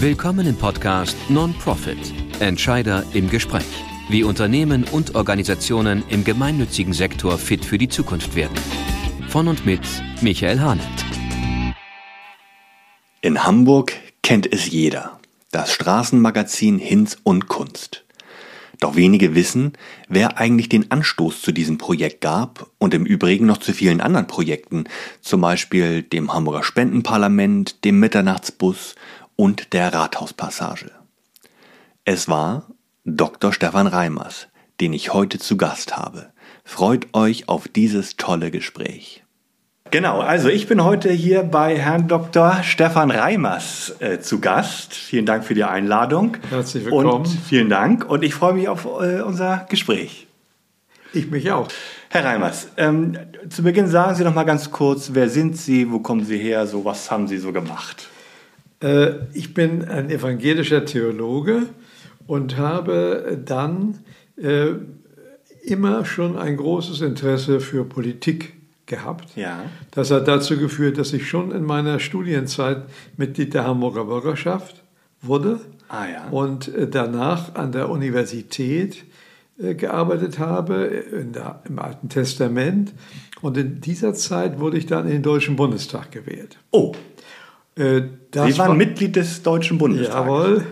Willkommen im Podcast Non-Profit Entscheider im Gespräch. Wie Unternehmen und Organisationen im gemeinnützigen Sektor fit für die Zukunft werden. Von und mit Michael Hahnert. In Hamburg kennt es jeder. Das Straßenmagazin Hinz und Kunst. Doch wenige wissen, wer eigentlich den Anstoß zu diesem Projekt gab und im Übrigen noch zu vielen anderen Projekten, zum Beispiel dem Hamburger Spendenparlament, dem Mitternachtsbus und der Rathauspassage. Es war Dr. Stefan Reimers, den ich heute zu Gast habe. Freut euch auf dieses tolle Gespräch. Genau, also ich bin heute hier bei Herrn Dr. Stefan Reimers äh, zu Gast. Vielen Dank für die Einladung. Herzlich willkommen. Und vielen Dank und ich freue mich auf äh, unser Gespräch. Ich mich auch. Herr Reimers, ähm, zu Beginn sagen Sie noch mal ganz kurz, wer sind Sie, wo kommen Sie her, so was haben Sie so gemacht? Äh, ich bin ein evangelischer Theologe und habe dann äh, immer schon ein großes Interesse für Politik gehabt. Ja. Das hat dazu geführt, dass ich schon in meiner Studienzeit Mitglied der Hamburger Bürgerschaft wurde Ah ja. und äh, danach an der Universität gearbeitet habe, in der, im Alten Testament. Und in dieser Zeit wurde ich dann in den Deutschen Bundestag gewählt. Oh, Äh, Sie waren war- Mitglied des Deutschen Bundestages. Jawohl,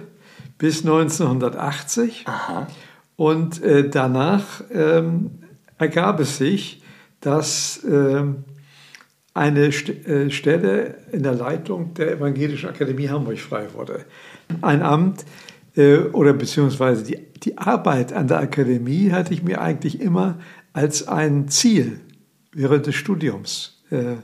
bis 1980. Aha. Und äh, danach ähm, ergab es sich, dass ähm, eine St äh, Stelle in der Leitung der Evangelischen Akademie Hamburg frei wurde. Ein Amt äh, oder beziehungsweise die, die Arbeit an der Akademie hatte ich mir eigentlich immer als ein Ziel während des Studiums äh,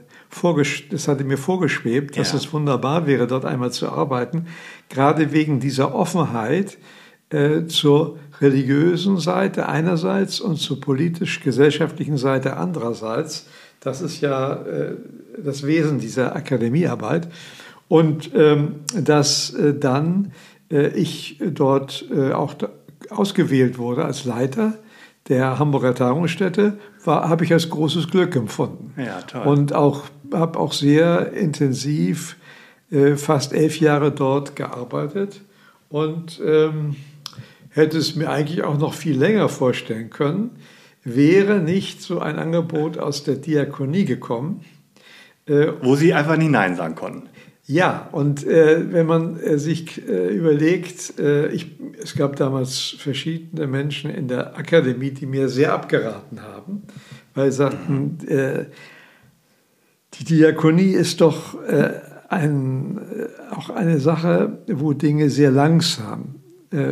das hatte mir vorgeschwebt, dass Ja. es wunderbar wäre, dort einmal zu arbeiten, gerade wegen dieser Offenheit äh, zur religiösen Seite einerseits und zur politisch-gesellschaftlichen Seite andererseits. Das ist ja äh, das Wesen dieser Akademiearbeit. Und ähm, dass äh, dann äh, ich dort äh, auch ausgewählt wurde als Leiter der Hamburger Tagungsstätte, war, habe ich als großes Glück empfunden. Ja, toll. Und auch habe auch sehr intensiv äh, fast elf Jahre dort gearbeitet und ähm, hätte es mir eigentlich auch noch viel länger vorstellen können, wäre nicht so ein Angebot aus der Diakonie gekommen. Äh, Wo Sie einfach nicht Nein sagen konnten. Ja, und äh, wenn man äh, sich äh, überlegt, äh, ich, es gab damals verschiedene Menschen in der Akademie, die mir sehr abgeraten haben, weil sie sagten, äh, die Diakonie ist doch äh, ein, auch eine Sache, wo Dinge sehr langsam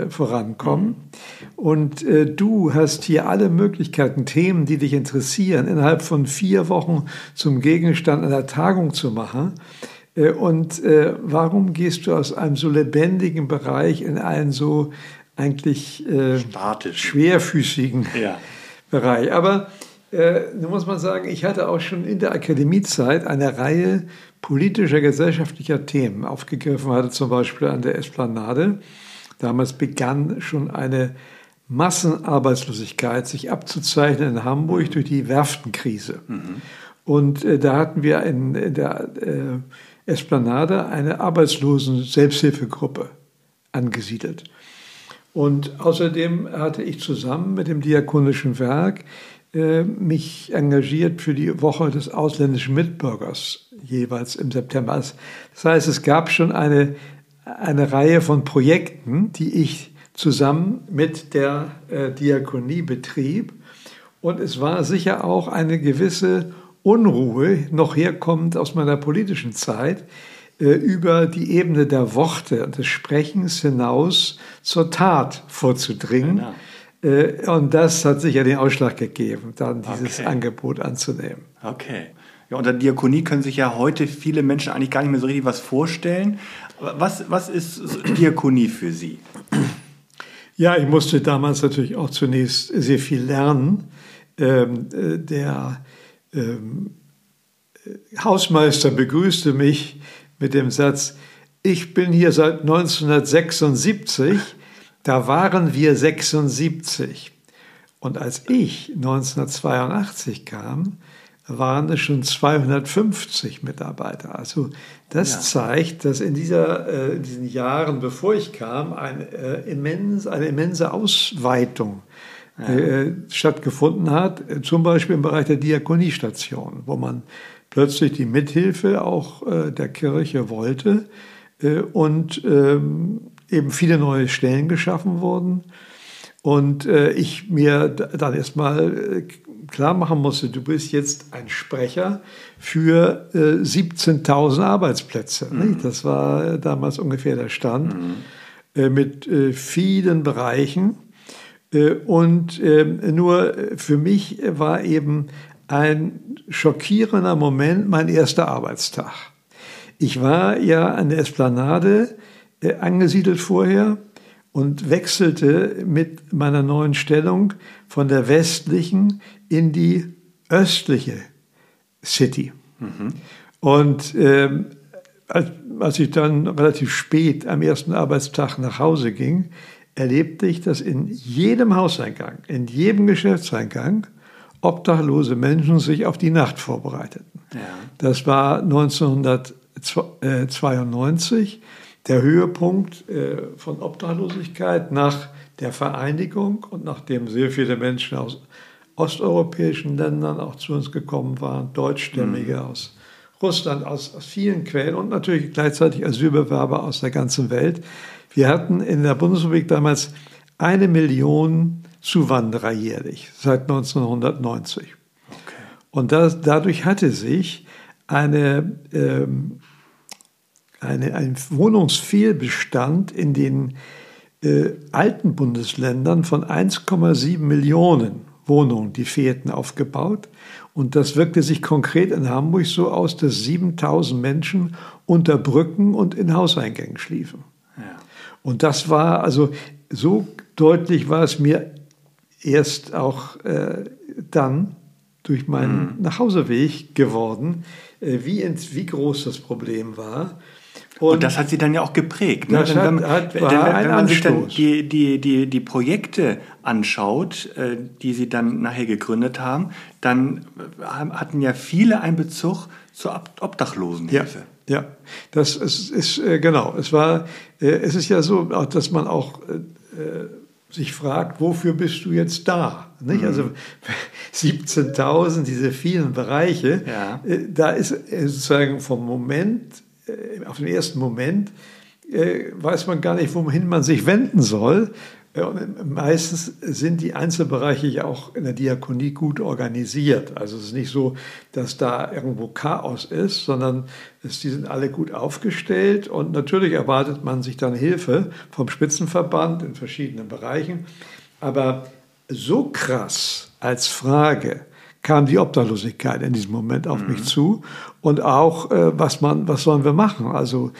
vorankommen. Und du hast hier alle Möglichkeiten, Themen, die dich interessieren, innerhalb von vier Wochen zum Gegenstand einer Tagung zu machen. Äh, Und äh, warum gehst du aus einem so lebendigen Bereich in einen so eigentlich äh, Statisch. schwerfüßigen Ja. Bereich? Aber äh, nun muss man sagen, ich hatte auch schon in der Akademiezeit eine Reihe politischer, gesellschaftlicher Themen aufgegriffen, hatte zum Beispiel an der Esplanade. Damals begann schon eine Massenarbeitslosigkeit sich abzuzeichnen in Hamburg durch die Werftenkrise. Und äh, da hatten wir in, in der äh, Esplanade eine Arbeitslosen-Selbsthilfegruppe angesiedelt. Und außerdem hatte ich zusammen mit dem Diakonischen Werk äh, mich engagiert für die Woche des ausländischen Mitbürgers, jeweils im September. Das heißt, es gab schon eine, eine Reihe von Projekten, die ich zusammen mit der äh, Diakonie betrieb. Und es war sicher auch eine gewisse Unruhe, noch herkommend aus meiner politischen Zeit, äh, über die Ebene der Worte und des Sprechens hinaus zur Tat vorzudringen. Genau. Äh, Und das hat sicher den Ausschlag gegeben, dann dieses Okay. Angebot anzunehmen. Okay. Ja, unter Diakonie können sich ja heute viele Menschen eigentlich gar nicht mehr so richtig was vorstellen. Was, was ist Diakonie für Sie? Ja, ich musste damals natürlich auch zunächst sehr viel lernen. Ähm, äh, der ähm, äh, Hausmeister begrüßte mich mit dem Satz, ich bin hier seit 1976, da waren wir 76. Und als ich 1982 kam, waren es schon 250 Mitarbeiter. Also das ja. zeigt, dass in, dieser, äh, in diesen Jahren, bevor ich kam, ein, äh, immens, eine immense Ausweitung. Äh, stattgefunden hat, zum Beispiel im Bereich der Diakoniestation, wo man plötzlich die Mithilfe auch äh, der Kirche wollte äh, und ähm, eben viele neue Stellen geschaffen wurden. Und äh, ich mir dann erstmal äh, klar machen musste, du bist jetzt ein Sprecher für äh, 17.000 Arbeitsplätze. Mhm. Das war damals ungefähr der Stand mhm. äh, mit äh, vielen Bereichen. Äh, und ähm, nur für mich war eben ein schockierender Moment mein erster Arbeitstag. Ich war ja an der Esplanade äh, angesiedelt vorher und wechselte mit meiner neuen Stellung von der westlichen in die östliche City. Mhm. Und ähm, als, als ich dann relativ spät am ersten Arbeitstag nach Hause ging, erlebte ich, dass in jedem Hauseingang, in jedem Geschäftseingang obdachlose Menschen sich auf die Nacht vorbereiteten. Ja. Das war 1992 der Höhepunkt äh, von Obdachlosigkeit nach der Vereinigung und nachdem sehr viele Menschen aus osteuropäischen Ländern auch zu uns gekommen waren, Deutschstämmige mhm. aus Russland, aus, aus vielen Quellen und natürlich gleichzeitig Asylbewerber aus der ganzen Welt. Wir hatten in der Bundesrepublik damals eine Million Zuwanderer jährlich seit 1990. Okay. Und das, dadurch hatte sich eine, ähm, eine, ein Wohnungsfehlbestand in den äh, alten Bundesländern von 1,7 Millionen Wohnungen, die fehlten, aufgebaut. Und das wirkte sich konkret in Hamburg so aus, dass 7000 Menschen unter Brücken und in Hauseingängen schliefen. Und das war also so deutlich war es mir erst auch äh, dann durch meinen mhm. Nachhauseweg geworden, äh, wie, wie groß das Problem war. Und, und, das hat sie dann ja auch geprägt. Ne? Das hat, wenn, hat, wenn, wenn man sich dann die, die, die, die Projekte anschaut, äh, die sie dann nachher gegründet haben, dann äh, hatten ja viele einen Bezug zur Obdachlosenhilfe. Ja, ja. das ist, ist äh, genau. Es war, äh, es ist ja so, dass man auch äh, sich fragt, wofür bist du jetzt da? Nicht? Also mhm. Also 17.000, diese vielen Bereiche, ja. da ist sozusagen vom Moment, auf den ersten Moment, weiß man gar nicht, wohin man sich wenden soll. Und meistens sind die Einzelbereiche ja auch in der Diakonie gut organisiert. Also es ist nicht so, dass da irgendwo Chaos ist, sondern es, die sind alle gut aufgestellt und natürlich erwartet man sich dann Hilfe vom Spitzenverband in verschiedenen Bereichen. Aber so krass als Frage kam die Obdachlosigkeit in diesem Moment auf mhm. mich zu und auch äh, was man was sollen wir machen also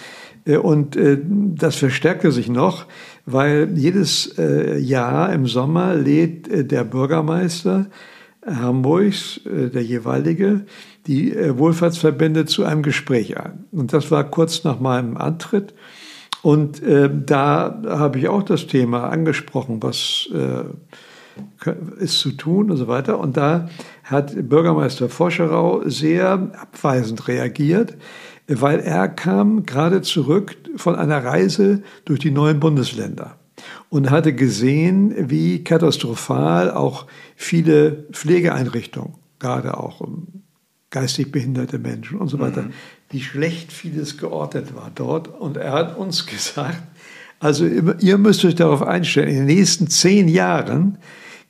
äh, und äh, das verstärkte sich noch weil jedes äh, Jahr im Sommer lädt der Bürgermeister Hamburgs, der jeweilige, die Wohlfahrtsverbände zu einem Gespräch ein. Und das war kurz nach meinem Antritt. Und äh, da habe ich auch das Thema angesprochen, was äh, ist zu tun und so weiter. Und da hat Bürgermeister Foscherau sehr abweisend reagiert weil er kam gerade zurück von einer Reise durch die neuen Bundesländer und hatte gesehen, wie katastrophal auch viele Pflegeeinrichtungen, gerade auch um geistig behinderte Menschen und so weiter, mhm. wie schlecht vieles geordnet war dort. Und er hat uns gesagt, also ihr müsst euch darauf einstellen, in den nächsten zehn Jahren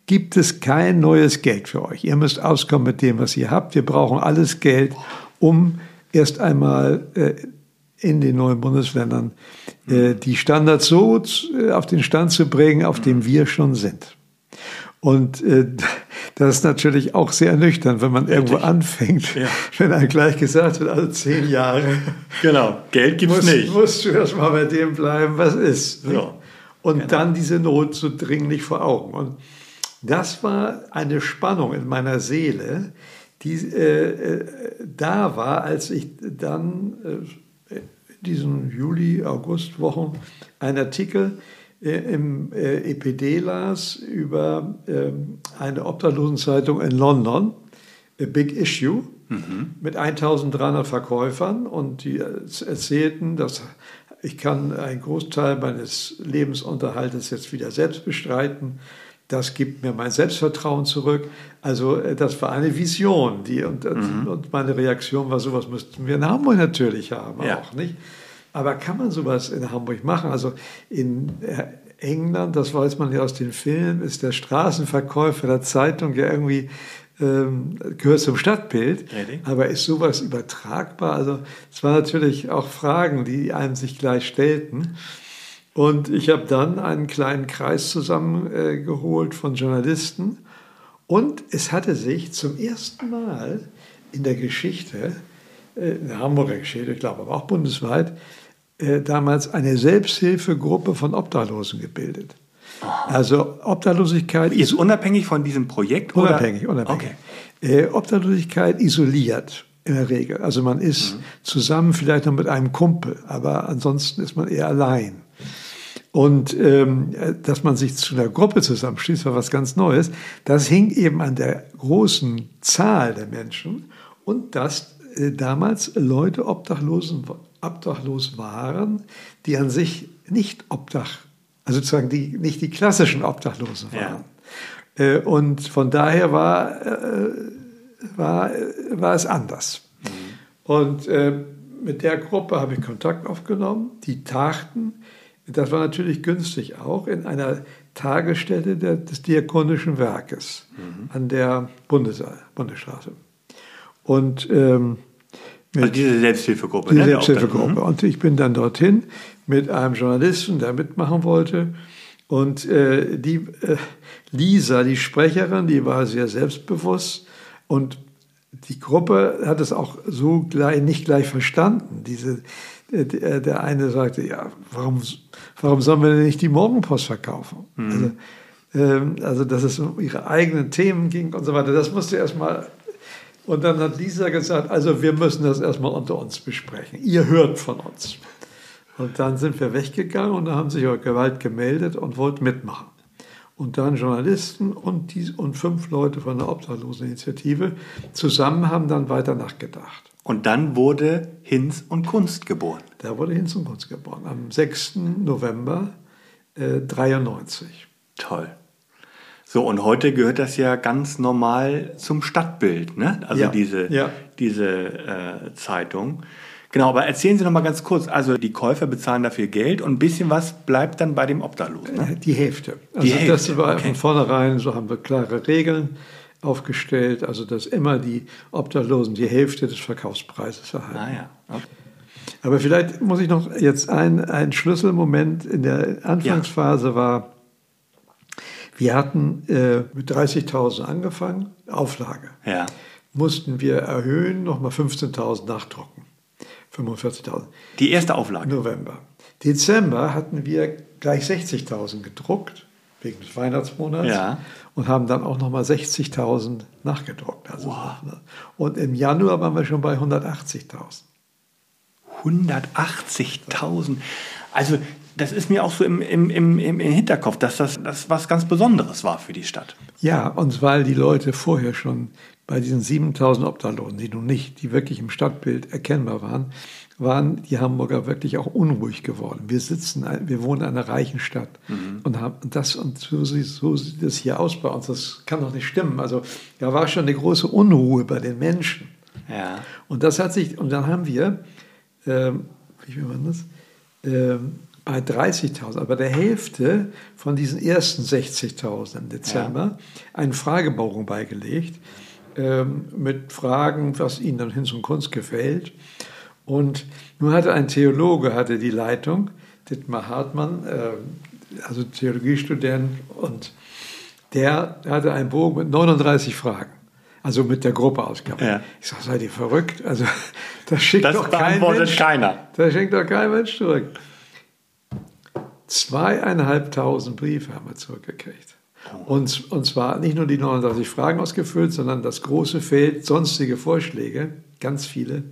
gibt es kein neues Geld für euch. Ihr müsst auskommen mit dem, was ihr habt. Wir brauchen alles Geld, um erst einmal äh, in den neuen Bundesländern äh, die Standards so äh, auf den Stand zu bringen, auf dem wir schon sind. Und äh, das ist natürlich auch sehr nüchtern, wenn man Richtig. irgendwo anfängt, ja. wenn einem gleich gesagt wird, also zehn Jahre. Genau, Geld gibt es nicht. Musst du erst mal bei dem bleiben, was ist. Ja. Und genau. dann diese Not so dringlich vor Augen. Und das war eine Spannung in meiner Seele, die äh, äh, da war, als ich dann äh, diesen Juli, August Wochen einen Artikel äh, im äh, EPD las über ähm, eine Obdachlosenzeitung in London, A Big Issue mhm. mit 1300 Verkäufern und die erzählten, dass ich kann einen Großteil meines Lebensunterhaltes jetzt wieder selbst bestreiten. Das gibt mir mein Selbstvertrauen zurück. Also äh, das war eine Vision. Die, und, mhm. und meine Reaktion war, sowas müssten wir in Hamburg natürlich haben, ja. auch nicht. Aber kann man sowas in Hamburg machen? Also in äh, England, das weiß man ja aus den Filmen, ist der Straßenverkäufer der Zeitung ja irgendwie ähm, gehört zum Stadtbild. Really? Aber ist sowas übertragbar? Also es waren natürlich auch Fragen, die einem sich gleich stellten. Und ich habe dann einen kleinen Kreis zusammengeholt äh, von Journalisten. Und es hatte sich zum ersten Mal in der Geschichte, äh, in der Hamburger Geschichte, ich glaube aber auch bundesweit, äh, damals eine Selbsthilfegruppe von Obdachlosen gebildet. Also Obdachlosigkeit ist unabhängig von diesem Projekt? Unabhängig, oder? unabhängig. Okay. Obdachlosigkeit isoliert in der Regel. Also man ist mhm. zusammen vielleicht noch mit einem Kumpel, aber ansonsten ist man eher allein. Und ähm, dass man sich zu einer Gruppe zusammenschließt, war was ganz Neues. Das hing eben an der großen Zahl der Menschen und dass äh, damals Leute obdachlosen, obdachlos waren, die an sich nicht obdach, also sozusagen die, nicht die klassischen Obdachlosen waren. Ja. Äh, und von daher war, äh, war, war es anders. Mhm. Und äh, mit der Gruppe habe ich Kontakt aufgenommen. Die tagten, das war natürlich günstig auch, in einer Tagesstätte der, des Diakonischen Werkes mhm. an der Bundes Bundesstraße. Und ähm, also diese Selbsthilfegruppe. Die ne? Selbsthilfegruppe. Mhm. Und ich bin dann dorthin mit einem Journalisten, der mitmachen wollte. Und äh, die äh, Lisa, die Sprecherin, die war sehr selbstbewusst und die Gruppe hat es auch so gleich, nicht gleich verstanden. Diese, der eine sagte, ja, warum, warum sollen wir denn nicht die Morgenpost verkaufen? Mhm. Also, ähm, also, dass es um ihre eigenen Themen ging und so weiter. Das musste erstmal und dann hat Lisa gesagt, also wir müssen das erstmal unter uns besprechen. Ihr hört von uns. Und dann sind wir weggegangen und da haben sich auch Gewalt gemeldet und wollten mitmachen. Und dann Journalisten und, die, und fünf Leute von der Obdachloseninitiative zusammen haben dann weiter nachgedacht. Und dann wurde Hinz und Kunst geboren. Da wurde Hinz und Kunst geboren, am 6. November äh, Toll. So, und heute gehört das ja ganz normal zum Stadtbild, ne? Also ja, diese, ja. diese äh, Zeitung. Genau, aber erzählen Sie noch mal ganz kurz. Also die Käufer bezahlen dafür Geld und ein bisschen was bleibt dann bei dem Obdachlosen. Ne? Die Hälfte. Also die Hälfte. das war okay. von vornherein, so haben wir klare Regeln aufgestellt, also dass immer die Obdachlosen die Hälfte des Verkaufspreises erhalten. Ah ja, okay. Aber vielleicht muss ich noch jetzt ein, ein Schlüsselmoment in der Anfangsphase ja. war, wir hatten äh, mit 30.000 angefangen, Auflage. Ja. Mussten wir erhöhen, nochmal 15.000 nachdrucken. 45.000. Die erste Auflage? November. Dezember hatten wir gleich 60.000 gedruckt, wegen des Weihnachtsmonats. Ja. Und haben dann auch nochmal 60.000 nachgedruckt. Also wow. Und im Januar waren wir schon bei 180.000. 180.000. Also das ist mir auch so im, im, im, im Hinterkopf, dass das, das was ganz Besonderes war für die Stadt. Ja, und weil die Leute vorher schon bei diesen 7000 Obdachlosen, die nun nicht, die wirklich im Stadtbild erkennbar waren, waren die Hamburger wirklich auch unruhig geworden. Wir sitzen, wir wohnen in einer reichen Stadt mhm. und haben das und so, so sieht es hier aus bei uns. Das kann doch nicht stimmen. Also da war schon eine große Unruhe bei den Menschen. Ja. Und das hat sich und dann haben wir, ähm, wie man das? Ähm, bei 30.000, aber der Hälfte von diesen ersten 60.000 im Dezember, ja. einen Fragebogen beigelegt ähm, mit Fragen, was ihnen dann hin zum Kunst gefällt. Und nun hatte ein Theologe hatte die Leitung, Dietmar Hartmann, äh, also Theologiestudent, und der hatte einen Bogen mit 39 Fragen. Also mit der Gruppe ausgabe. Ja. Ich sage, seid ihr verrückt? Also das schickt das doch kein Mensch. keiner. Das schickt doch kein Mensch zurück. Zweieinhalbtausend Briefe haben wir zurückgekriegt. Und, und zwar nicht nur die 39 Fragen ausgefüllt, sondern das große Feld sonstige Vorschläge, ganz viele.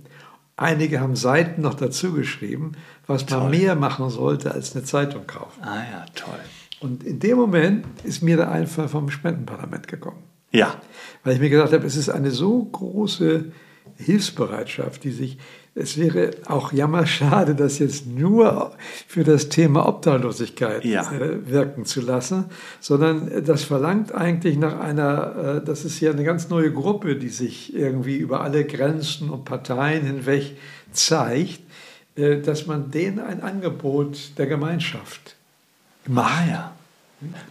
Einige haben Seiten noch dazu geschrieben, was toll. man mehr machen sollte als eine Zeitung kaufen. Ah ja, toll. Und in dem Moment ist mir der Einfall vom Spendenparlament gekommen. Ja. Weil ich mir gesagt habe, es ist eine so große Hilfsbereitschaft, die sich, es wäre auch jammerschade, das jetzt nur für das Thema Obdachlosigkeit Ja. äh, wirken zu lassen, sondern das verlangt eigentlich nach einer, äh, das ist ja eine ganz neue Gruppe, die sich irgendwie über alle Grenzen und Parteien hinweg zeigt, äh, dass man denen ein Angebot der Gemeinschaft Ah, ja.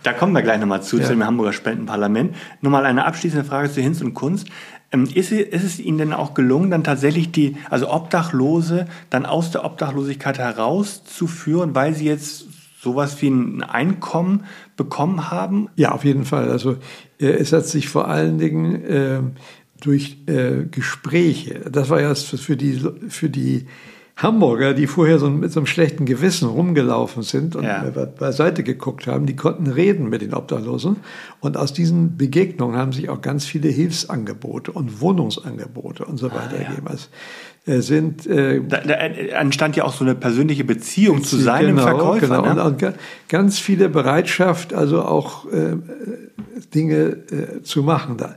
Da kommen wir gleich nochmal zu, Ja. zu dem Hamburger Spendenparlament. Nur mal eine abschließende Frage zu Hinz und Kunst. Ähm, Ist, ist es Ihnen denn auch gelungen, dann tatsächlich die, also Obdachlose dann aus der Obdachlosigkeit herauszuführen, weil sie jetzt sowas wie ein Einkommen bekommen haben? Ja, auf jeden Fall. Also äh, es hat sich vor allen Dingen äh, durch äh, Gespräche, das war ja für die, für die Hamburger, die vorher so mit so einem schlechten Gewissen rumgelaufen sind und Ja. be- beiseite geguckt haben, die konnten reden mit den Obdachlosen. Und aus diesen Begegnungen haben sich auch ganz viele Hilfsangebote und Wohnungsangebote und so weiter Ah, ja. ergeben. Es äh, sind äh, Da, da entstand ja auch so eine persönliche Beziehung zu seinem genau, Verkäufer. Genau. Ne? Und, und ga- ganz viele Bereitschaft, also auch äh, Dinge äh, zu machen. Da.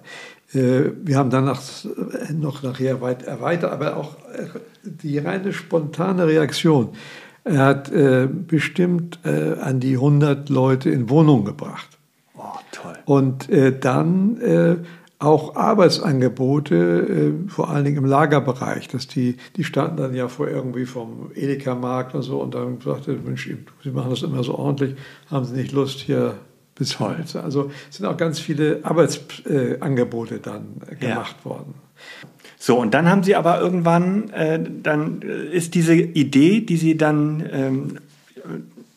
Äh, wir haben danach äh, noch nachher weit erweitert, aber auch äh, die reine spontane Reaktion. Er hat äh, bestimmt äh, an die 100 Leute in Wohnungen gebracht. Oh, toll. Und äh, dann äh, auch Arbeitsangebote, äh, vor allen Dingen im Lagerbereich, dass die, die standen dann ja vor irgendwie vom Edeka-Markt und so und dann sagte, Mensch, Sie machen das immer so ordentlich, haben Sie nicht Lust hier bis heute? Also sind auch ganz viele Arbeitsangebote äh, dann äh, Ja. gemacht worden. So, und dann haben Sie aber irgendwann, äh, dann äh, ist diese Idee, die Sie dann ähm, äh,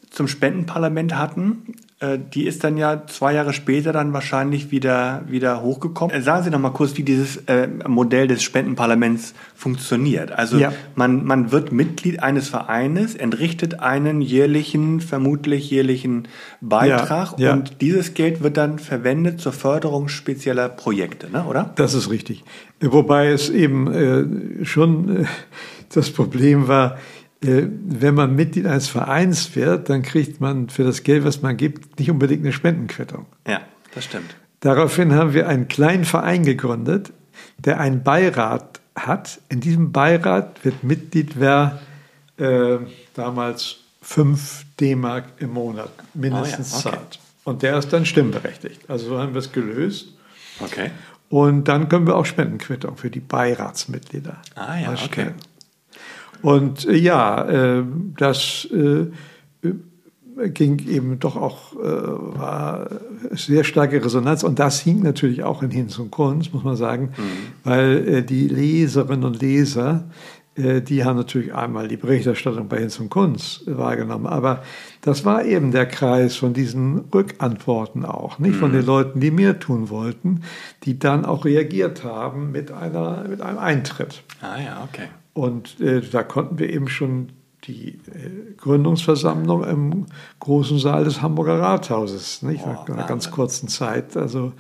zum Spendenparlament hatten, die ist dann ja zwei Jahre später dann wahrscheinlich wieder, wieder hochgekommen. Äh, sagen Sie noch mal kurz, wie dieses äh, Modell des Spendenparlaments funktioniert. Also Ja. man, man wird Mitglied eines Vereines, entrichtet einen jährlichen, vermutlich jährlichen Beitrag Ja, ja. und dieses Geld wird dann verwendet zur Förderung spezieller Projekte, ne, oder? Das ist richtig. Wobei es eben äh, schon äh, das Problem war, äh, wenn man Mitglied eines Vereins wird, dann kriegt man für das Geld, was man gibt, nicht unbedingt eine Spendenquittung. Ja, das stimmt. Daraufhin haben wir einen kleinen Verein gegründet, der einen Beirat hat. In diesem Beirat wird Mitglied, wer äh, damals fünf D-Mark im Monat mindestens Oh ja, okay. zahlt. Und der ist dann stimmberechtigt. Also so haben wir es gelöst. Okay. Und dann können wir auch Spendenquittung für die Beiratsmitglieder Ah ja, erstellen. okay. Und äh, ja, äh, das äh, ging eben doch auch, äh, war sehr starke Resonanz. Und das hing natürlich auch in Hinz und Kunst, muss man sagen, weil äh, die Leserinnen und Leser, die haben natürlich einmal die Berichterstattung bei Hinz und Kunst wahrgenommen. Aber das war eben der Kreis von diesen Rückantworten auch, nicht von den Leuten, die mehr tun wollten, die dann auch reagiert haben mit, einer, mit einem Eintritt. Ah ja, okay. Und äh, da konnten wir eben schon die äh, Gründungsversammlung im großen Saal des Hamburger Rathauses, nicht? nach einer ganz kurzen Zeit, also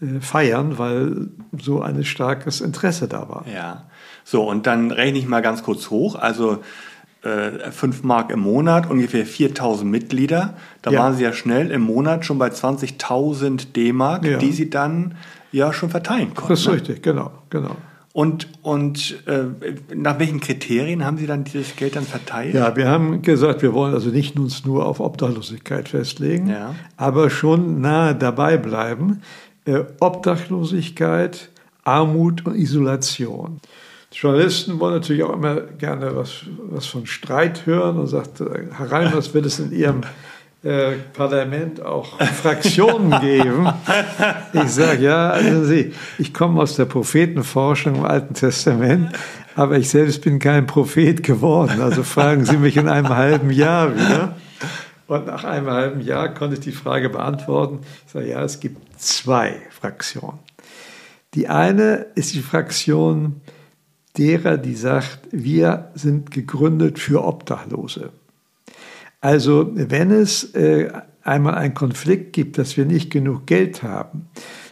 äh, feiern, weil so ein starkes Interesse da war. Ja. So, und dann rechne ich mal ganz kurz hoch. Also äh, 5 Mark im Monat, ungefähr 4000 Mitglieder. Da Ja. waren Sie ja schnell im Monat schon bei 20.000 D-Mark, Ja. die Sie dann ja schon verteilen konnten. Das ist ne? richtig, genau, genau. Und, und äh, nach welchen Kriterien haben Sie dann dieses Geld dann verteilt? Ja, wir haben gesagt, wir wollen also nicht uns nur auf Obdachlosigkeit festlegen, Ja. aber schon nahe dabei bleiben. Äh, Obdachlosigkeit, Armut und Isolation. Die Journalisten wollen natürlich auch immer gerne was, was von Streit hören und sagt, äh, Herr Reiners, wird es in Ihrem äh, Parlament auch Fraktionen geben? Ich sage, ja, also Sie, ich komme aus der Prophetenforschung im Alten Testament, aber ich selbst bin kein Prophet geworden. Also fragen Sie mich in einem halben Jahr wieder. Und nach einem halben Jahr konnte ich die Frage beantworten. Ich sage, ja, es gibt zwei Fraktionen. Die eine ist die Fraktion derer, die sagt, wir sind gegründet für Obdachlose. Also wenn es äh, einmal einen Konflikt gibt, dass wir nicht genug Geld haben,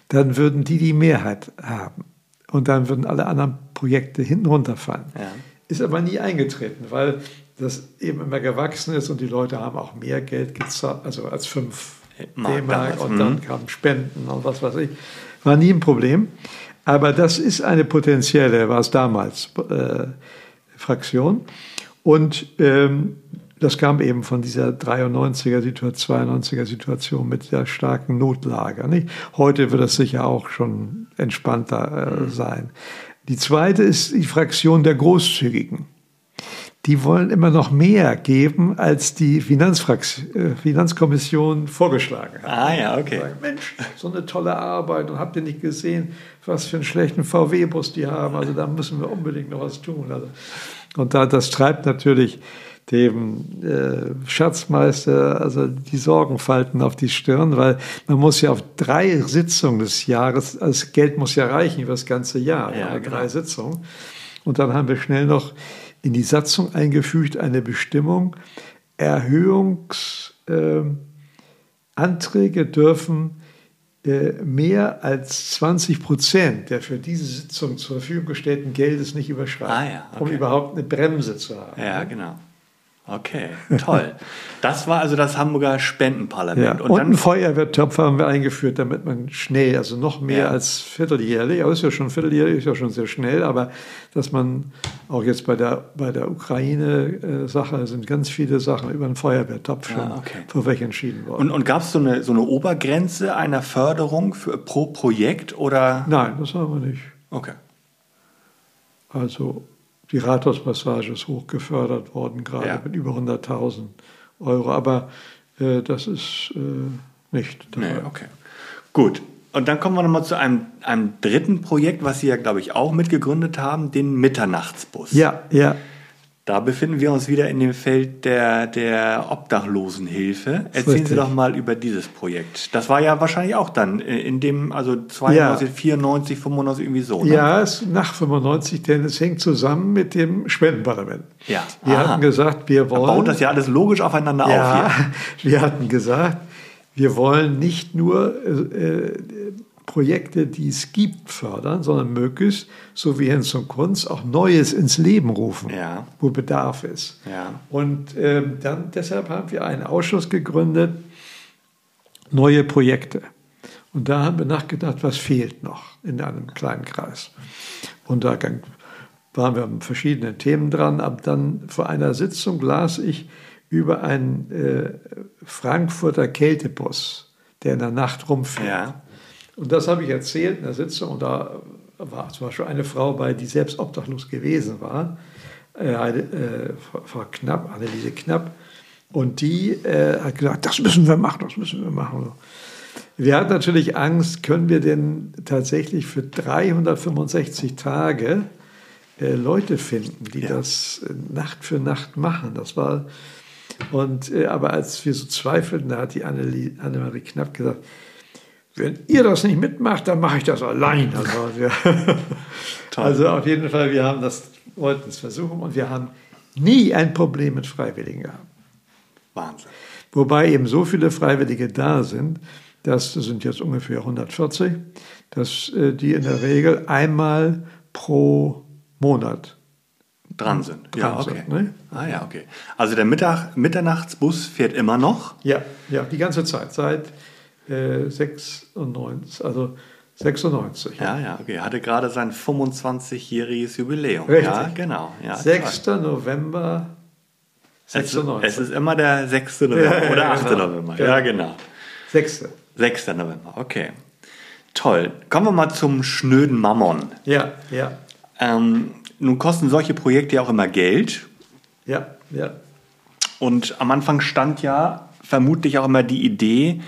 dann würden die die Mehrheit haben. Und dann würden alle anderen Projekte hinten runterfallen. Ja. Ist aber nie eingetreten, weil das eben immer gewachsen ist und die Leute haben auch mehr Geld gezahlt, also als fünf D-Mark und dann mhm. kamen Spenden und was weiß ich. War nie ein Problem. Aber das ist eine potenzielle, war es damals, äh, Fraktion. Und ähm, das kam eben von dieser 93er Situation, 92er Situation mit der starken Notlage. Nicht? Heute wird das sicher auch schon entspannter äh, mhm. sein. Die zweite ist die Fraktion der Großzügigen die wollen immer noch mehr geben, als die äh, Finanzkommission vorgeschlagen hat. Ah ja, okay. Sagen, Mensch, so eine tolle Arbeit und habt ihr nicht gesehen, was für einen schlechten VW-Bus die haben? Also da müssen wir unbedingt noch was tun. Also, und da, das treibt natürlich dem äh, Schatzmeister also die Sorgenfalten auf die Stirn, weil man muss ja auf drei Sitzungen des Jahres, also das Geld muss ja reichen über das ganze Jahr, ja, genau. drei Sitzungen. Und dann haben wir schnell noch in die Satzung eingefügt eine Bestimmung, Erhöhungsanträge äh, dürfen äh, mehr als 20 Prozent der für diese Sitzung zur Verfügung gestellten Geldes nicht überschreiten, ah, ja, okay. um überhaupt eine Bremse zu haben. Ja, genau. Okay, toll. Das war also das Hamburger Spendenparlament. Ja, und, und einen Feuerwehrtopf haben wir eingeführt, damit man schnell, also noch mehr ja. als vierteljährlich, aber ist ja schon vierteljährlich, ist ja schon sehr schnell, aber dass man auch jetzt bei der, bei der Ukraine-Sache sind ganz viele Sachen über einen Feuerwehrtopf schon ah, okay. vorweg entschieden worden. Und, und gab es so eine, so eine Obergrenze einer Förderung für, pro Projekt oder? Nein, das haben wir nicht. Okay. Also die Rathauspassage ist hoch gefördert worden, gerade ja. mit über 100.000 Euro. Aber äh, das ist äh, nicht dabei. Nee, okay. Gut. Und dann kommen wir nochmal zu einem, einem dritten Projekt, was Sie ja, glaube ich, auch mitgegründet haben, den Mitternachtsbus. Ja, ja. Da befinden wir uns wieder in dem Feld der, der Obdachlosenhilfe. Erzählen Sie doch mal über dieses Projekt. Das war ja wahrscheinlich auch dann in dem, also 92, ja. 94, 95 irgendwie so. Ne? Ja, es ist nach 95, denn es hängt zusammen mit dem Spendenparlament. Ja. Wir Aha. hatten gesagt, wir wollen. Da baut das ja alles logisch aufeinander ja, auf hier. Wir hatten gesagt, wir wollen nicht nur äh, Projekte, die es gibt, fördern, sondern möglichst, so wie Hinz und Kunz, auch Neues ins Leben rufen, ja. wo Bedarf ist. Ja. Und ähm, dann deshalb haben wir einen Ausschuss gegründet, neue Projekte. Und da haben wir nachgedacht, was fehlt noch in einem kleinen Kreis. Und da waren wir mit verschiedenen Themen dran. Aber dann vor einer Sitzung las ich über einen äh, Frankfurter Kältebus, der in der Nacht rumfährt. Ja. Und das habe ich erzählt in der Sitzung und da war zum Beispiel eine Frau bei, die selbst obdachlos gewesen war, äh, äh, Frau Knapp, Anneliese Knapp, und die äh, hat gesagt, das müssen wir machen, das müssen wir machen. Wir hatten natürlich Angst, können wir denn tatsächlich für 365 Tage äh, Leute finden, die ja. das äh, Nacht für Nacht machen. Das war und äh, aber als wir so zweifelten, da hat die Annemarie Knapp gesagt, wenn ihr das nicht mitmacht, dann mache ich das allein. Also, wir, also auf jeden Fall, wir haben das, wollten es versuchen und wir haben nie ein Problem mit Freiwilligen gehabt. Wahnsinn. Wobei eben so viele Freiwillige da sind, das sind jetzt ungefähr 140, dass äh, die in der Regel einmal pro Monat dran sind. Dran ja, okay. Sind, ne? Ah ja, okay. Also der Mittag, Mitternachtsbus fährt immer noch? Ja, ja, die ganze Zeit. Seit 96, äh, also 96. Ja, ja, okay. Er hatte gerade sein 25-jähriges Jubiläum. Richtig. Ja, genau. Ja, 6. Toll. November 96. Es, es, ist immer der 6. November ja, oder 8. Genau. November. Ja, genau. 6. 6. November, okay. Toll. Kommen wir mal zum schnöden Mammon. Ja, ja. Ähm, nun kosten solche Projekte ja auch immer Geld. Ja, ja. Und am Anfang stand ja vermutlich auch immer die Idee,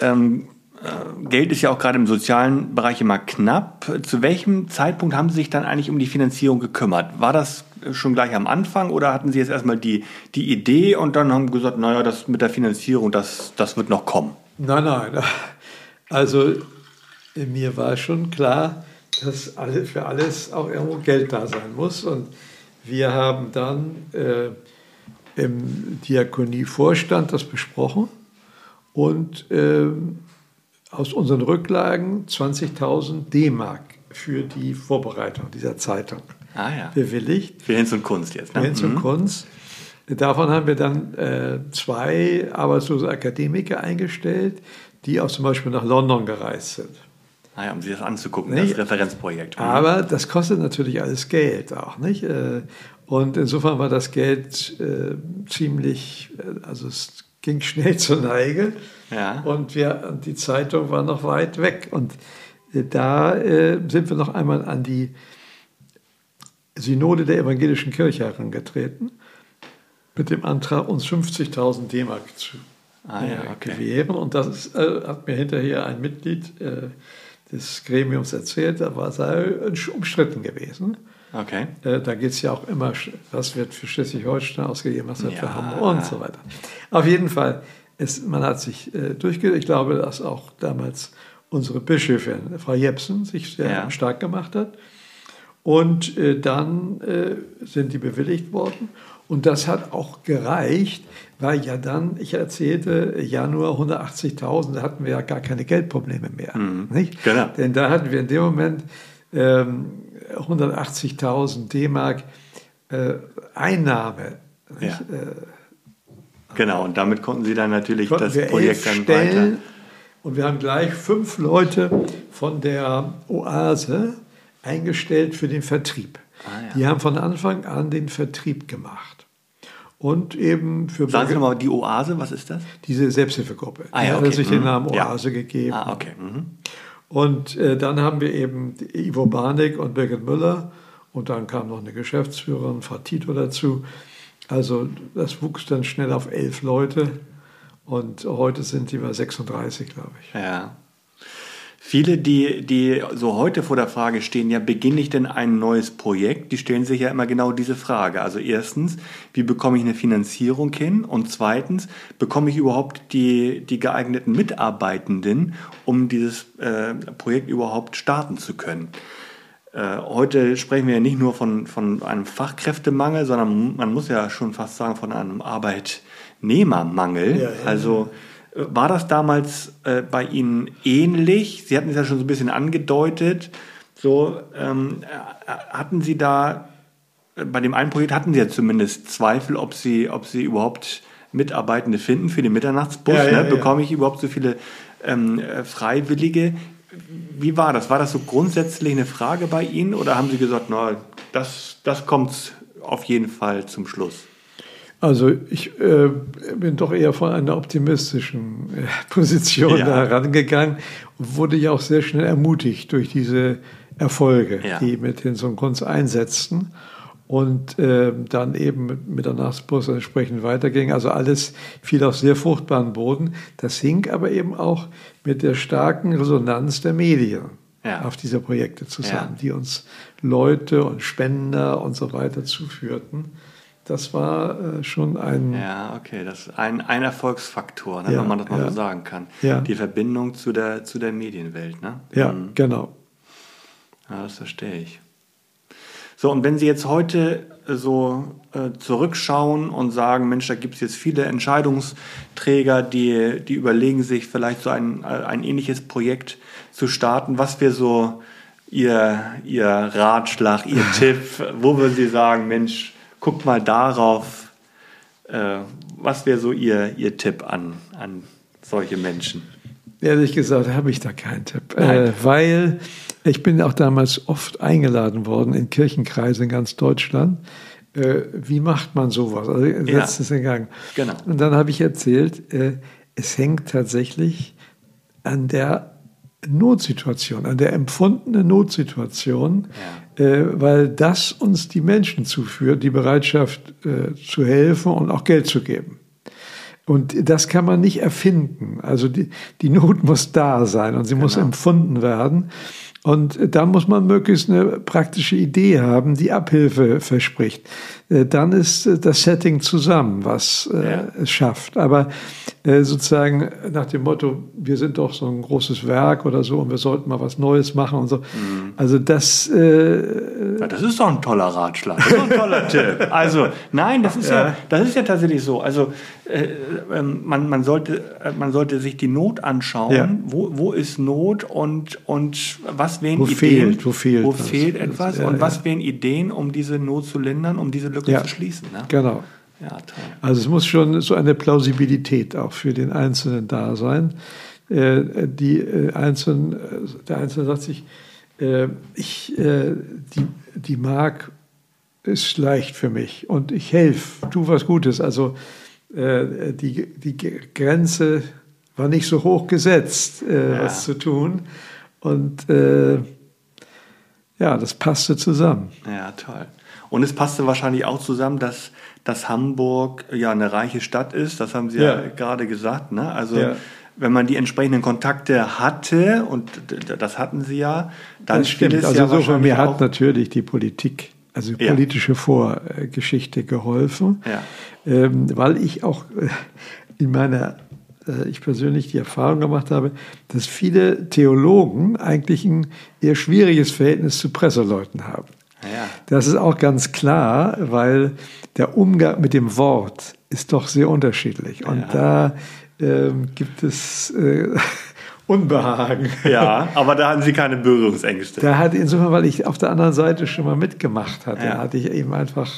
ähm, äh, Geld ist ja auch gerade im sozialen Bereich immer knapp. Zu welchem Zeitpunkt haben Sie sich dann eigentlich um die Finanzierung gekümmert? War das schon gleich am Anfang oder hatten Sie jetzt erstmal die, die Idee und dann haben gesagt, naja, das mit der Finanzierung, das, das wird noch kommen? Nein, nein. Also mir war schon klar, dass alle, für alles auch irgendwo Geld da sein muss. Und wir haben dann äh, im Diakonievorstand das besprochen und äh, aus unseren Rücklagen 20.000 D-Mark für die Vorbereitung dieser Zeitung ah, ja. bewilligt. Für Hinz und Kunst jetzt. Ne? Für Hinz und mhm. Kunst. Davon haben wir dann äh, zwei arbeitslose Akademiker eingestellt, die auch zum Beispiel nach London gereist sind. Ah ja, um sich das anzugucken, nicht? das Referenzprojekt. Mhm. Aber das kostet natürlich alles Geld auch, nicht? Äh, und insofern war das Geld äh, ziemlich, äh, also es ging schnell zur Neige. Ja. Und wir, die Zeitung war noch weit weg. Und äh, da äh, sind wir noch einmal an die Synode der evangelischen Kirche herangetreten, mit dem Antrag, uns 50.000 D-Mark zu ah, ja, okay. gewähren. Und das ist, äh, hat mir hinterher ein Mitglied äh, des Gremiums erzählt, da war es umstritten gewesen. Okay. Äh, da geht es ja auch immer, was wird für Schleswig-Holstein ausgegeben, was wird ja. für Hamburg und so weiter. Auf jeden Fall, es, man hat sich äh, durchgesetzt. Ich glaube, dass auch damals unsere Bischöfin, Frau Jepsen, sich sehr ja. stark gemacht hat. Und äh, dann äh, sind die bewilligt worden. Und das hat auch gereicht, weil ja dann, ich erzählte, Januar 180.000, da hatten wir ja gar keine Geldprobleme mehr. Mhm. Nicht? Genau. Denn da hatten wir in dem Moment 180.000 D-Mark äh, Einnahme. Ja. Äh, genau, und damit konnten Sie dann natürlich das Projekt dann weiter. Und wir haben gleich fünf Leute von der Oase eingestellt für den Vertrieb. Ah, ja. Die haben von Anfang an den Vertrieb gemacht. Und eben für Sagen Sie nochmal, die Oase, was ist das? Diese Selbsthilfegruppe. Ah, ja, okay. Die hat sich den mhm. Namen Oase ja. gegeben. Ah, okay. Mhm. Und äh, dann haben wir eben Ivo Barnik und Birgit Müller und dann kam noch eine Geschäftsführerin, Frau Tito dazu. Also das wuchs dann schnell auf elf Leute und heute sind die bei 36, glaube ich. Ja. Viele, die, die so heute vor der Frage stehen, ja, beginne ich denn ein neues Projekt? Die stellen sich ja immer genau diese Frage. Also erstens, wie bekomme ich eine Finanzierung hin? Und zweitens, bekomme ich überhaupt die, die geeigneten Mitarbeitenden, um dieses äh, Projekt überhaupt starten zu können? Äh, heute sprechen wir ja nicht nur von, von einem Fachkräftemangel, sondern man muss ja schon fast sagen von einem Arbeitnehmermangel. Ja, ja. Also war das damals äh, bei Ihnen ähnlich? Sie hatten es ja schon so ein bisschen angedeutet. So, ähm, äh, hatten Sie da, äh, bei dem einen Projekt hatten Sie ja zumindest Zweifel, ob Sie, ob Sie überhaupt Mitarbeitende finden für den Mitternachtsbus. Ja, ja, ne? Bekomme ich überhaupt so viele ähm, äh, Freiwillige? Wie war das? War das so grundsätzlich eine Frage bei Ihnen oder haben Sie gesagt, na, das, das kommt auf jeden Fall zum Schluss? Also ich äh, bin doch eher von einer optimistischen äh, Position ja. herangegangen und wurde ja auch sehr schnell ermutigt durch diese Erfolge, ja. die mit Hinz und Kunz einsetzten und äh, dann eben mit der Nachtsbus entsprechend weiterging. Also alles fiel auf sehr fruchtbaren Boden. Das hing aber eben auch mit der starken Resonanz der Medien ja. auf diese Projekte zusammen, die uns Leute und Spender und so weiter zuführten. Das war äh, schon ein. Ja, okay, das ist ein, ein Erfolgsfaktor, ne, ja, wenn man das mal ja. so sagen kann. Ja. Die Verbindung zu der, zu der Medienwelt. Ne? Ja, mhm. genau. Ja, das verstehe ich. So, und wenn Sie jetzt heute äh, so äh, zurückschauen und sagen, Mensch, da gibt es jetzt viele Entscheidungsträger, die, die überlegen sich vielleicht so ein, äh, ein ähnliches Projekt zu starten, was wäre so Ihr, Ihr Ratschlag, Ihr Tipp, wo würden Sie sagen, Mensch, guckt mal darauf, äh, was wäre so Ihr, Ihr Tipp an, an solche Menschen? Ehrlich gesagt habe ich da keinen Tipp, äh, weil ich bin auch damals oft eingeladen worden in Kirchenkreise in ganz Deutschland. Äh, wie macht man sowas? Also setzt es in Gang. Genau. Und dann habe ich erzählt, äh, es hängt tatsächlich an der Notsituation, an der empfundenen Notsituation, ja. äh, weil das uns die Menschen zuführt, die Bereitschaft äh, zu helfen und auch Geld zu geben. Und das kann man nicht erfinden. Also die, die Not muss da sein und sie genau. muss empfunden werden. Und da muss man möglichst eine praktische Idee haben, die Abhilfe verspricht. Äh, dann ist äh, das Setting zusammen, was äh, ja. es schafft. Aber sozusagen nach dem Motto, wir sind doch so ein großes Werk oder so und wir sollten mal was Neues machen und so. Mhm. Also das. Äh, ja, das ist doch ein toller Ratschlag. Das ist doch ein toller Tipp. Also nein, das ist ja. ja, das ist ja tatsächlich so. Also äh, ähm, man, man sollte man sollte sich die Not anschauen. Ja. Wo, wo ist Not und und was wären wo Ideen? Fehlt, wo fehlt, wo fehlt etwas und was wären Ideen, um diese Not zu lindern, um diese Lücke zu schließen. Ne? Genau. Ja, toll. Also es muss schon so eine Plausibilität auch für den Einzelnen da sein. Äh, die äh, Einzelnen, äh, der Einzelne sagt sich, äh, ich, äh, die, die Mark ist leicht für mich und ich helfe, tu was Gutes. Also äh, die, die Grenze war nicht so hoch gesetzt, ja. was zu tun. Und ja, das passte zusammen. Ja, toll. Und es passte wahrscheinlich auch zusammen, dass, dass Hamburg ja eine reiche Stadt ist. Das haben Sie ja, ja gerade gesagt. Ne? Also ja. wenn man die entsprechenden Kontakte hatte, und das hatten Sie ja, dann das stimmt. Es also ja so von mir hat natürlich die Politik, also die politische Vorgeschichte geholfen, ähm, weil ich auch äh, in meiner äh, ich persönlich die Erfahrung gemacht habe, dass viele Theologen eigentlich ein eher schwieriges Verhältnis zu Presseleuten haben. Ja. Das ist auch ganz klar, weil der Umgang mit dem Wort ist doch sehr unterschiedlich. Und ja. da äh, gibt es äh, Unbehagen. Ja, aber da hatten Sie keine Berührungsängste. Da hatte insofern, weil ich auf der anderen Seite schon mal mitgemacht hatte, ja. hatte ich eben einfach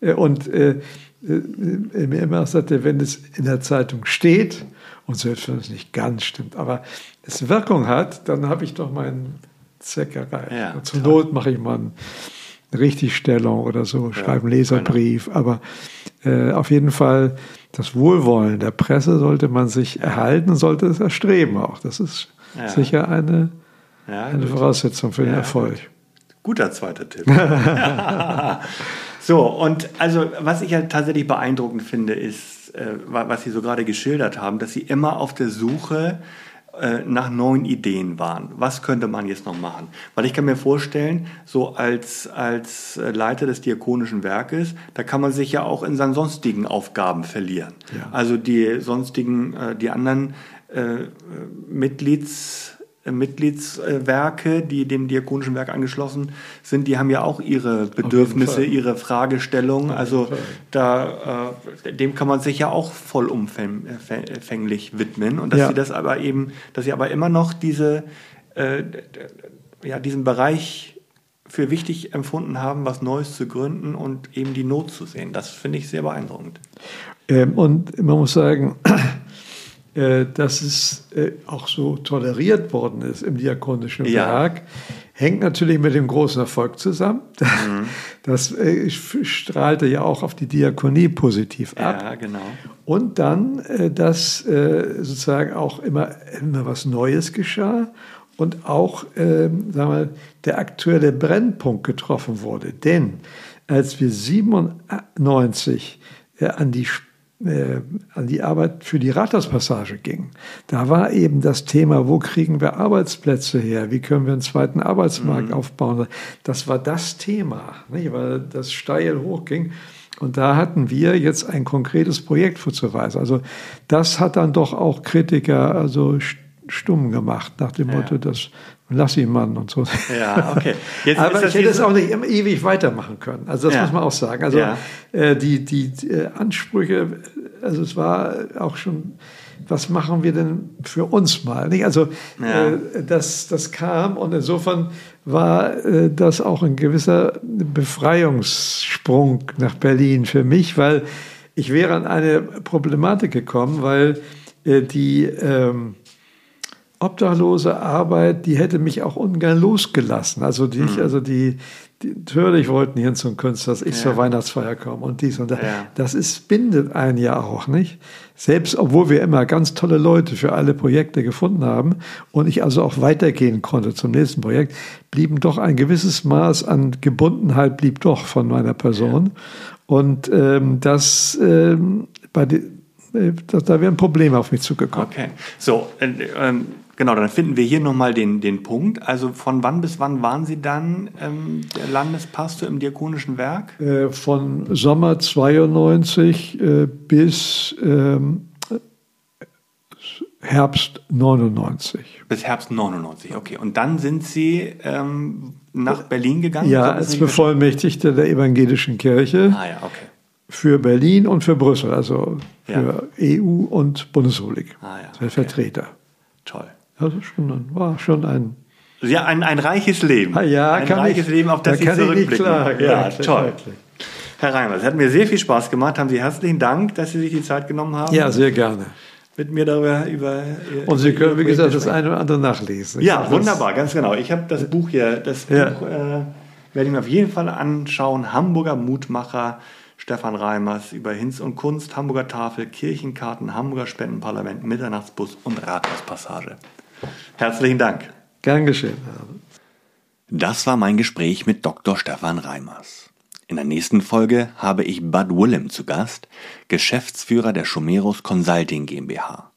äh, und äh, äh, mir immer sagte, wenn es in der Zeitung steht, und selbst wenn es nicht ganz stimmt, aber es Wirkung hat, dann habe ich doch meinen Zweck erreicht. Ja, Zur Not mache ich mal eine Richtigstellung oder so, schreibe einen Leserbrief, genau. aber äh, auf jeden Fall das Wohlwollen der Presse sollte man sich erhalten, sollte es erstreben auch. Das ist sicher eine, eine Voraussetzung für den Erfolg. Gut. Guter zweiter Tipp. So, und also was ich ja tatsächlich beeindruckend finde, ist, äh, was Sie so gerade geschildert haben, dass Sie immer auf der Suche nach neuen Ideen waren. Was könnte man jetzt noch machen? Weil ich kann mir vorstellen, so als, als äh, Leiter des Diakonischen Werkes, da kann man sich ja auch in seinen sonstigen Aufgaben verlieren. Ja. Also die sonstigen, äh, die anderen äh, Mitglieds Mitgliedswerke, die dem Diakonischen Werk angeschlossen sind, die haben ja auch ihre Bedürfnisse, ihre Fragestellungen. Also da, äh, dem kann man sich ja auch vollumfänglich widmen. Und dass ja. sie das aber eben, dass sie aber immer noch diese, äh, ja, diesen Bereich für wichtig empfunden haben, was Neues zu gründen und eben die Not zu sehen. Das finde ich sehr beeindruckend. Ähm, und man muss sagen, dass es äh, auch so toleriert worden ist im diakonischen ja. Werk, hängt natürlich mit dem großen Erfolg zusammen. Mhm. Das äh, strahlte ja auch auf die Diakonie positiv ab. Ja, genau. Und dann, dass sozusagen auch immer, immer was Neues geschah und auch ähm, sagen wir, der aktuelle Brennpunkt getroffen wurde. Denn als wir 97 an die äh, an die Arbeit für die Rathauspassage ging. Da war eben das Thema, wo kriegen wir Arbeitsplätze her? Wie können wir einen zweiten Arbeitsmarkt mhm. aufbauen? Das war das Thema, nicht? weil das steil hochging. Und da hatten wir jetzt ein konkretes Projekt vorzuweisen. Also das hat dann doch auch Kritiker also stumm gemacht, nach dem ja. Motto, das lass ihn Mann und so. Ja, okay. Jetzt Aber ich hätte es auch nicht immer ewig weitermachen können. Also das ja. muss man auch sagen. Also ja. äh, die, die, die äh, Ansprüche, also es war auch schon, was machen wir denn für uns mal? Nicht? Also äh, das, das kam und insofern war äh, das auch ein gewisser Befreiungssprung nach Berlin für mich, weil ich wäre an eine Problematik gekommen, weil äh, die ähm, obdachlose Arbeit, die hätte mich auch ungern losgelassen. Also die, mhm. also die, die, natürlich wollten hier zum Künstler, dass ich ja. zur Weihnachtsfeier komme und dies und das. Ja. Das ist, bindet einen ja auch, nicht? Selbst, obwohl wir immer ganz tolle Leute für alle Projekte gefunden haben und ich also auch weitergehen konnte zum nächsten Projekt, blieben doch ein gewisses Maß an Gebundenheit blieb doch von meiner Person. Ja. Und ähm, das ähm, bei den, äh, da wäre ein Problem auf mich zugekommen. Okay, so, äh, ähm, Genau, dann finden wir hier nochmal den, den Punkt. Also von wann bis wann waren Sie dann ähm, der Landespastor im Diakonischen Werk? Äh, von Sommer 92 äh, bis ähm, Herbst 99. Bis Herbst 99, okay. Und dann sind Sie ähm, nach Berlin gegangen? Ja, als Bevollmächtigter der evangelischen Kirche. Ah ja, okay. Für Berlin und für Brüssel, also für ja. EU und Bundesrepublik. Ah ja. Okay. Vertreter. Toll. Also schon, war schon ein ja, ein, ein reiches Leben. Ah, ja, ein reiches ich, Leben, auf das da Sie zurückblicken. Klagen, ja, ja toll. Herr Reimer, es hat mir sehr viel Spaß gemacht. Haben Sie herzlichen Dank, dass Sie sich die Zeit genommen haben. Ja, sehr gerne. Mit mir darüber über. Und Sie können, wie gesagt, das eine oder andere nachlesen. Ja, wunderbar, ganz genau. Ich habe das Buch hier, das ja. Buch äh, werde ich mir auf jeden Fall anschauen. Hamburger Mutmacher, Stefan Reimers über Hinz und Kunst, Hamburger Tafel, Kirchenkarten, Hamburger Spendenparlament, Mitternachtsbus und Rathauspassage. Herzlichen Dank. Gern geschehen. Das war mein Gespräch mit Dr. Stefan Reimers. In der nächsten Folge habe ich Bud Willem zu Gast, Geschäftsführer der Schumeros Consulting GmbH.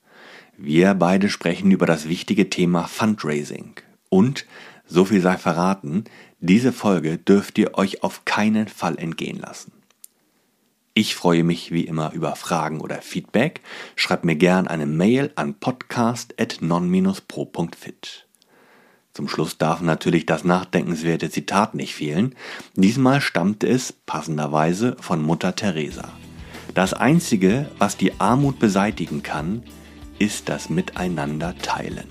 Wir beide sprechen über das wichtige Thema Fundraising. Und, so viel sei verraten, diese Folge dürft ihr euch auf keinen Fall entgehen lassen. Ich freue mich wie immer über Fragen oder Feedback. Schreibt mir gern eine Mail an podcast.non-pro.fit. Zum Schluss darf natürlich das nachdenkenswerte Zitat nicht fehlen. Diesmal stammte es passenderweise von Mutter Teresa. Das Einzige, was die Armut beseitigen kann, ist das Miteinander teilen.